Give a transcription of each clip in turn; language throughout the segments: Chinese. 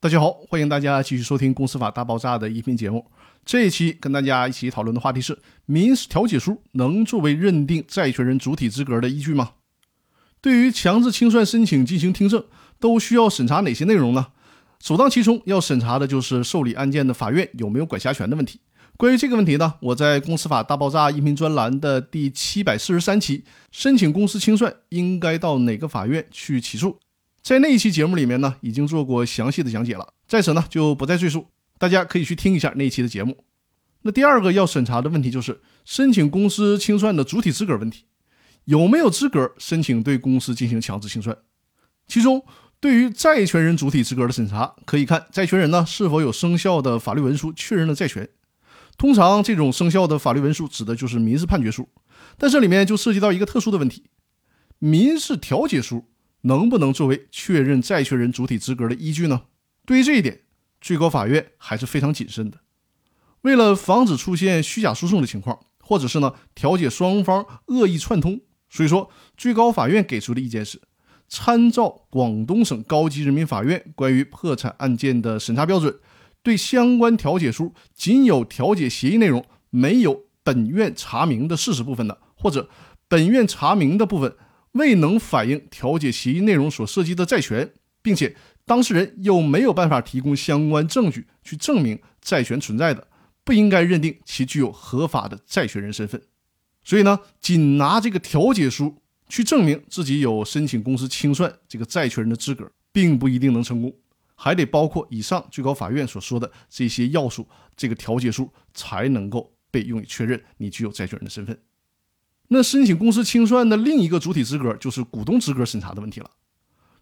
大家好，欢迎大家继续收听《公司法大爆炸》的音频节目。这一期跟大家一起讨论的话题是：民事调解书能作为认定债权人主体资格的依据吗？对于强制清算申请进行听证，都需要审查哪些内容呢？首当其冲要审查的就是受理案件的法院有没有管辖权的问题。关于这个问题呢，我在《公司法大爆炸》音频专栏的第七百四十三期《申请公司清算应该到哪个法院去起诉》。在那一期节目里面呢，已经做过详细的讲解了，在此呢就不再赘述，大家可以去听一下那一期的节目。那第二个要审查的问题就是申请公司清算的主体资格问题，有没有资格申请对公司进行强制清算？其中，对于债权人主体资格的审查，可以看债权人呢是否有生效的法律文书确认了债权。通常这种生效的法律文书指的就是民事判决书，但这里面就涉及到一个特殊的问题：民事调解书。能不能作为确认债权人主体资格的依据呢？对于这一点，最高法院还是非常谨慎的。为了防止出现虚假诉讼的情况，或者是呢调解双方恶意串通，所以说最高法院给出的意见是：参照广东省高级人民法院关于破产案件的审查标准，对相关调解书仅有调解协议内容，没有本院查明的事实部分的，或者本院查明的部分。未能反映调解协议内容所涉及的债权，并且当事人又没有办法提供相关证据去证明债权存在的，不应该认定其具有合法的债权人身份。所以呢，仅拿这个调解书去证明自己有申请公司清算这个债权人的资格，并不一定能成功，还得包括以上最高法院所说的这些要素，这个调解书才能够被用于确认你具有债权人的身份。那申请公司清算的另一个主体资格就是股东资格审查的问题了。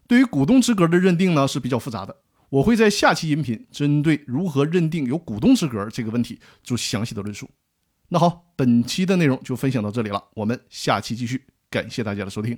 对于股东资格的认定呢是比较复杂的，我会在下期音频针对如何认定有股东资格这个问题做详细的论述。那好，本期的内容就分享到这里了，我们下期继续，感谢大家的收听。